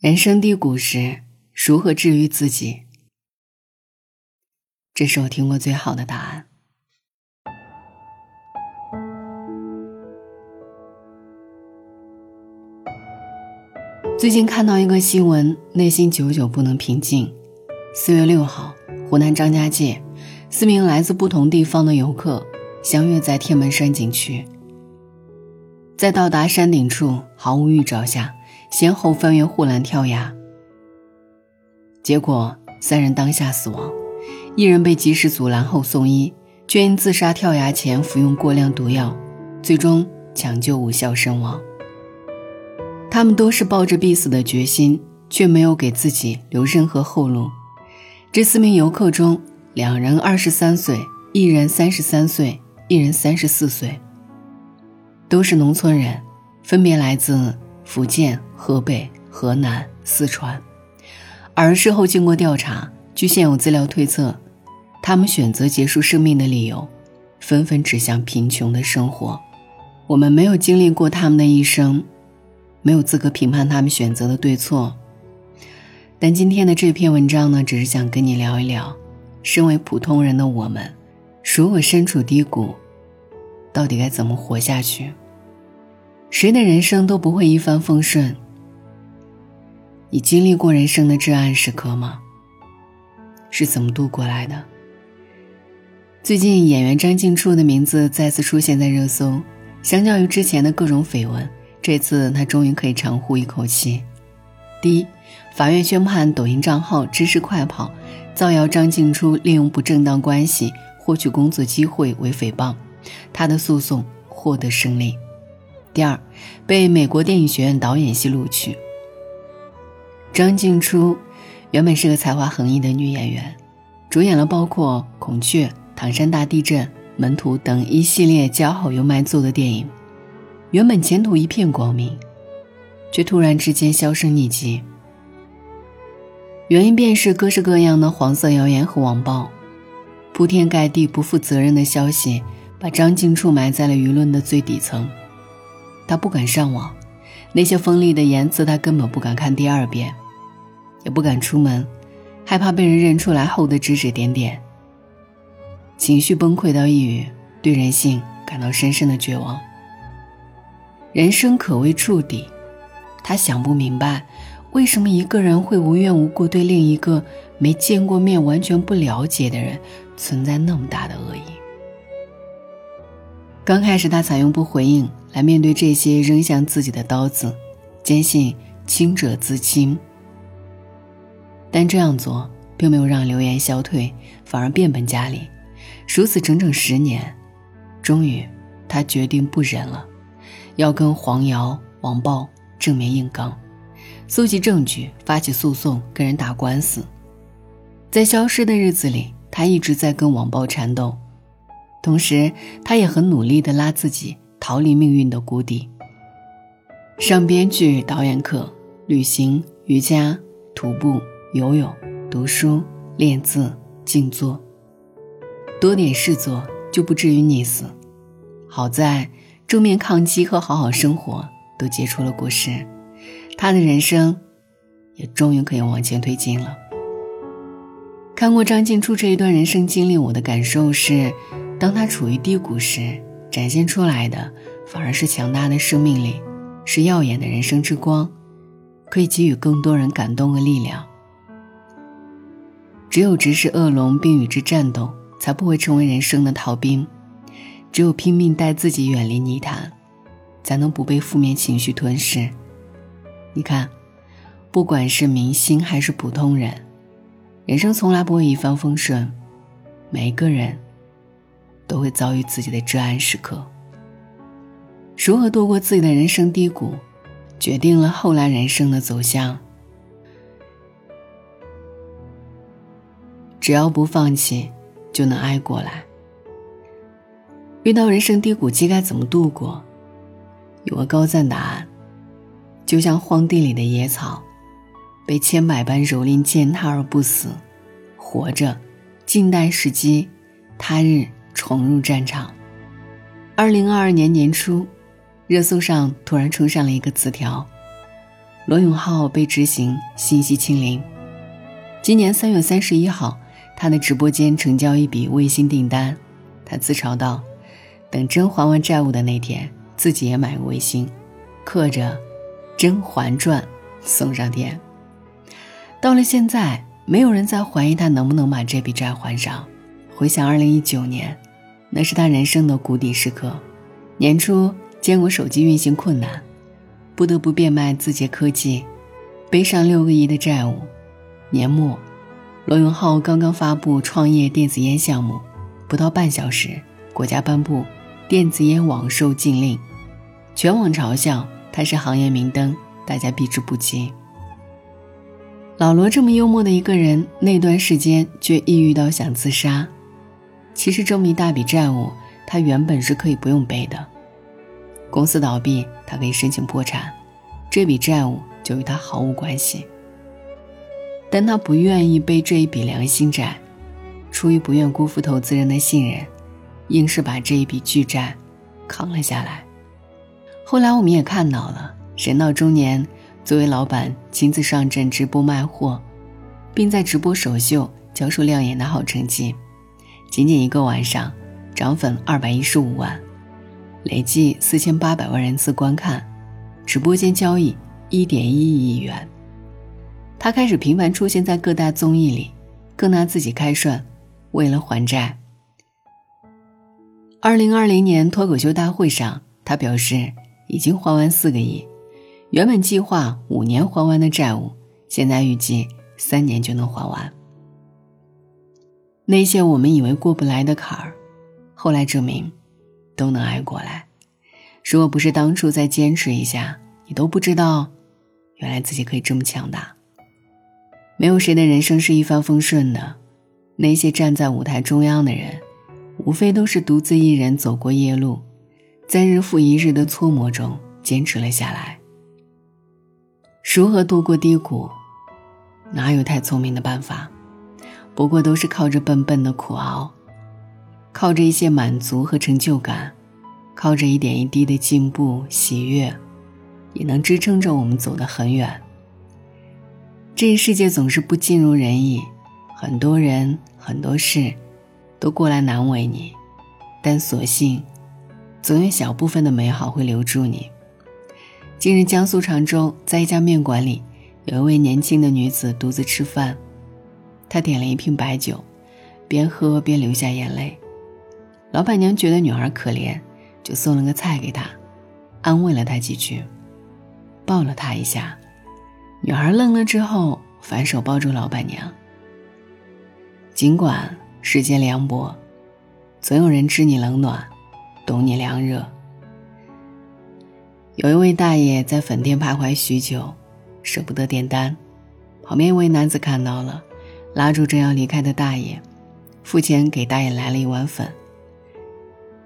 人生低谷时，如何治愈自己？这是我听过最好的答案。最近看到一个新闻，内心久久不能平静。四月六号，湖南张家界，四名来自不同地方的游客相约在天门山景区，在到达山顶处，毫无预兆下。先后翻越护栏跳崖，结果三人当下死亡，一人被及时阻拦后送医，却因自杀跳崖前服用过量毒药，最终抢救无效身亡。他们都是抱着必死的决心，却没有给自己留任何后路。这四名游客中，两人二十三岁，一人三十三岁，一人三十四岁，都是农村人，分别来自。福建、河北、河南、四川，而事后经过调查，据现有资料推测，他们选择结束生命的理由，纷纷指向贫穷的生活。我们没有经历过他们的一生，没有资格评判他们选择的对错。但今天的这篇文章呢，只是想跟你聊一聊，身为普通人的我们，如果身处低谷，到底该怎么活下去？谁的人生都不会一帆风顺。你经历过人生的至暗时刻吗？是怎么度过来的？最近演员张静初的名字再次出现在热搜，相较于之前的各种绯闻，这次他终于可以长呼一口气。第一，法院宣判抖音账号“知识快跑”造谣张静初利用不正当关系获取工作机会为诽谤，他的诉讼获得胜利。第二，被美国电影学院导演系录取。张静初原本是个才华横溢的女演员，主演了包括《孔雀》《唐山大地震》《门徒》等一系列叫好又卖座的电影，原本前途一片光明，却突然之间销声匿迹。原因便是各式各样的黄色谣言和网暴，铺天盖地不负责任的消息，把张静初埋在了舆论的最底层。他不敢上网，那些锋利的言辞他根本不敢看第二遍，也不敢出门，害怕被人认出来后的指指点点。情绪崩溃到抑郁，对人性感到深深的绝望。人生可谓触底，他想不明白，为什么一个人会无缘无故对另一个没见过面、完全不了解的人存在那么大的恶意。刚开始，他采用不回应来面对这些扔向自己的刀子，坚信清者自清。但这样做并没有让流言消退，反而变本加厉。如此整整十年，终于，他决定不忍了，要跟黄谣、网暴正面硬刚，搜集证据，发起诉讼，跟人打官司。在消失的日子里，他一直在跟网暴缠斗。同时，他也很努力地拉自己逃离命运的谷底。上编剧、导演课，旅行、瑜伽、徒步、游泳、读书、练字、静坐，多点事做就不至于溺死。好在正面抗击和好好生活都结出了果实，他的人生也终于可以往前推进了。看过张静初这一段人生经历，我的感受是。当他处于低谷时，展现出来的反而是强大的生命力，是耀眼的人生之光，可以给予更多人感动和力量。只有直视恶龙并与之战斗，才不会成为人生的逃兵；只有拼命带自己远离泥潭，才能不被负面情绪吞噬。你看，不管是明星还是普通人，人生从来不会一帆风顺，每一个人。都会遭遇自己的至暗时刻。如何度过自己的人生低谷，决定了后来人生的走向。只要不放弃，就能挨过来。遇到人生低谷期该怎么度过？有个高赞答案：就像荒地里的野草，被千百般蹂躏践踏而不死，活着，静待时机，他日。重入战场。二零二二年年初，热搜上突然冲上了一个词条：“罗永浩被执行信息清零。今年三月三十一号，他的直播间成交一笔微信订单，他自嘲道：“等真还完债务的那天，自己也买个微信，刻着‘甄嬛传’送上天。”到了现在，没有人再怀疑他能不能把这笔债还上。回想二零一九年，那是他人生的谷底时刻。年初，坚果手机运行困难，不得不变卖字节科技，背上六个亿的债务。年末，罗永浩刚刚发布创业电子烟项目，不到半小时，国家颁布电子烟网售禁令，全网嘲笑他是行业明灯，大家避之不及。老罗这么幽默的一个人，那段时间却抑郁到想自杀。其实这么一大笔债务，他原本是可以不用背的。公司倒闭，他可以申请破产，这笔债务就与他毫无关系。但他不愿意背这一笔良心债，出于不愿辜负投资人的信任，硬是把这一笔巨债扛了下来。后来我们也看到了，人到中年，作为老板亲自上阵直播卖货，并在直播首秀交出亮眼的好成绩。仅仅一个晚上，涨粉二百一十五万，累计四千八百万人次观看，直播间交易一点一亿元。他开始频繁出现在各大综艺里，更拿自己开涮，为了还债。二零二零年脱口秀大会上，他表示已经还完四个亿，原本计划五年还完的债务，现在预计三年就能还完。那些我们以为过不来的坎儿，后来证明都能挨过来。如果不是当初再坚持一下，你都不知道，原来自己可以这么强大。没有谁的人生是一帆风顺的，那些站在舞台中央的人，无非都是独自一人走过夜路，在日复一日的搓磨中坚持了下来。如何度过低谷，哪有太聪明的办法？不过都是靠着笨笨的苦熬，靠着一些满足和成就感，靠着一点一滴的进步喜悦，也能支撑着我们走得很远。这个世界总是不尽如人意，很多人很多事都过来难为你，但所幸，总有小部分的美好会留住你。近日，江苏常州在一家面馆里，有一位年轻的女子独自吃饭。他点了一瓶白酒，边喝边流下眼泪。老板娘觉得女孩可怜，就送了个菜给她，安慰了她几句，抱了她一下。女孩愣了之后，反手抱住老板娘。尽管世间凉薄，总有人知你冷暖，懂你凉热。有一位大爷在粉店徘徊许久，舍不得点单，旁边一位男子看到了。拉住正要离开的大爷，付钱给大爷来了一碗粉。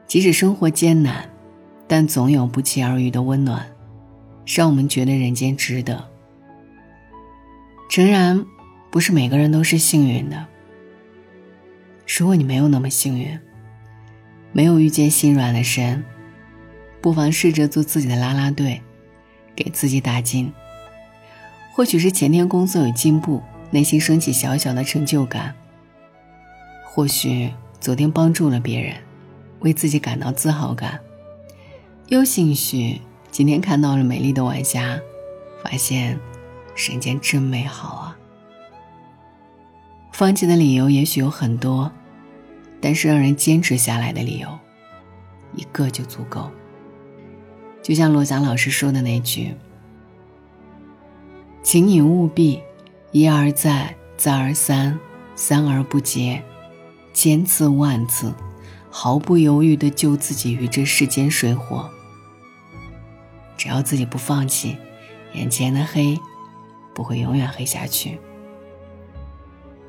即使生活艰难，但总有不期而遇的温暖，让我们觉得人间值得。诚然，不是每个人都是幸运的。如果你没有那么幸运，没有遇见心软的神，不妨试着做自己的啦啦队，给自己打金。或许是前天工作有进步。内心升起小小的成就感。或许昨天帮助了别人，为自己感到自豪感；又兴许今天看到了美丽的晚霞，发现人间真美好啊。放弃的理由也许有很多，但是让人坚持下来的理由，一个就足够。就像罗翔老师说的那句：“请你务必。”一而再，再而三，三而不竭，千次万次，毫不犹豫地救自己于这世间水火。只要自己不放弃，眼前的黑不会永远黑下去。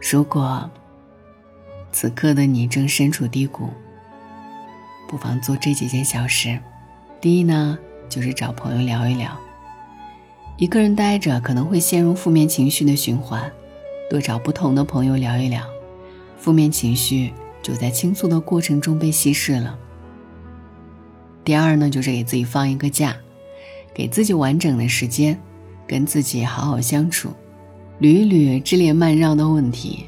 如果此刻的你正身处低谷，不妨做这几件小事。第一呢，就是找朋友聊一聊。一个人待着可能会陷入负面情绪的循环，多找不同的朋友聊一聊，负面情绪就在倾诉的过程中被稀释了。第二呢，就是给自己放一个假，给自己完整的时间，跟自己好好相处，捋一捋支离慢绕的问题，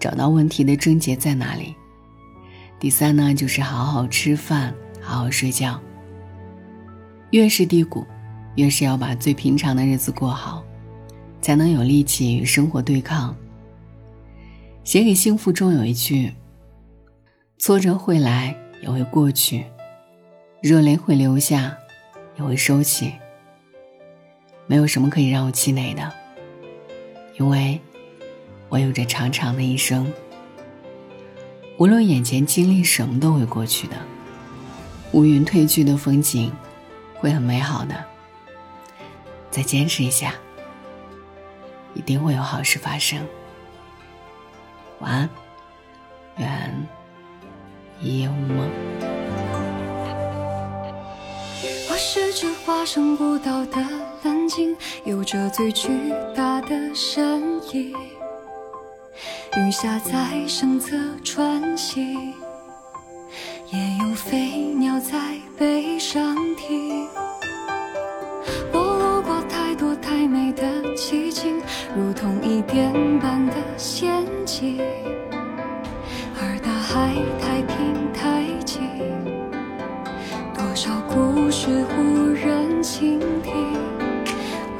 找到问题的症结在哪里。第三呢，就是好好吃饭，好好睡觉。越是低谷，越是要把最平常的日子过好，才能有力气与生活对抗。写给幸福中有一句：“挫折会来，也会过去；热泪会流下，也会收起。没有什么可以让我气馁的，因为我有着长长的一生。无论眼前经历什么，都会过去的。乌云褪去的风景，会很美好的。再坚持一下，一定会有好事发生。”晚安，愿一夜无梦。我是只化身孤岛的蓝鲸，有着最巨大的身影。鱼虾在身侧穿行，也有飞鸟在背上停。寂静，如同一点般的仙境。而大海太平太静，多少故事无人倾听。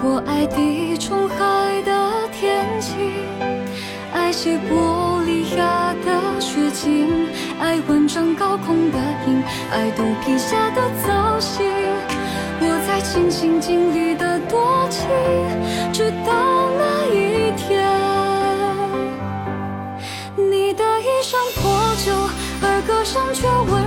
我爱地中海的天晴，爱西伯利亚的雪景，爱万丈高空的鹰，爱肚皮下的藻荇。尽心尽力的多情，直到那一天，你的衣衫破旧，而歌声却温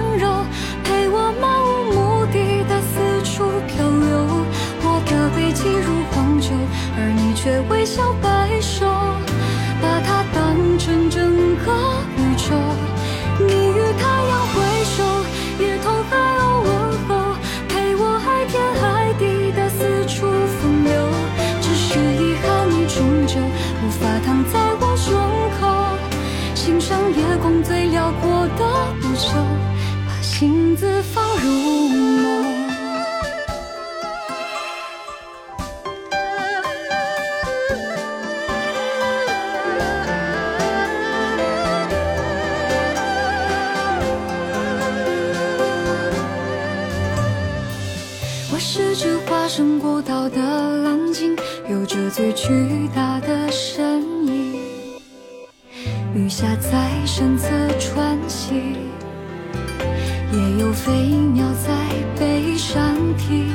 心字放入梦。我是只化身孤岛的蓝鲸，有着最巨大的身影。雨下在身侧飞鸟在背上停。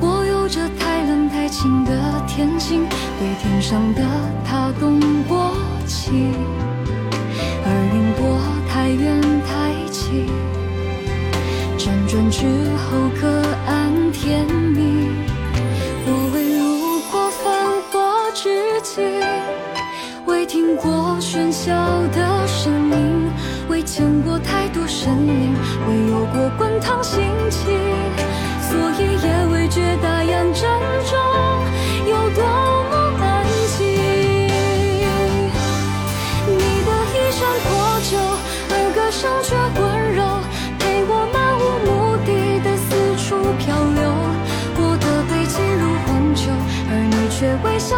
我有着太冷太清的天性，对天上的他动过情，而云朵太远太轻。辗转之后各安天命。我未路过繁华之境，未听过喧嚣的声，见过太多生灵，未有过滚烫心情，所以也未觉大洋正中有多么安静。你的衣衫破旧，而歌声却温柔，陪我漫无目的的四处漂流。我的背脊如荒丘，而你却微笑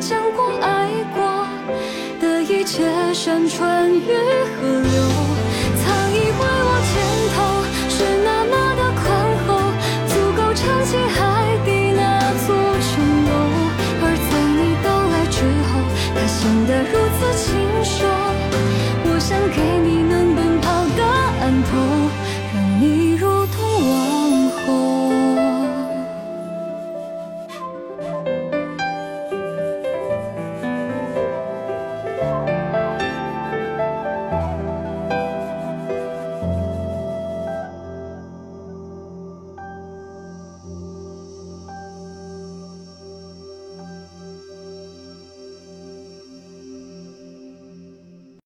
见过爱过的一切山川与河流。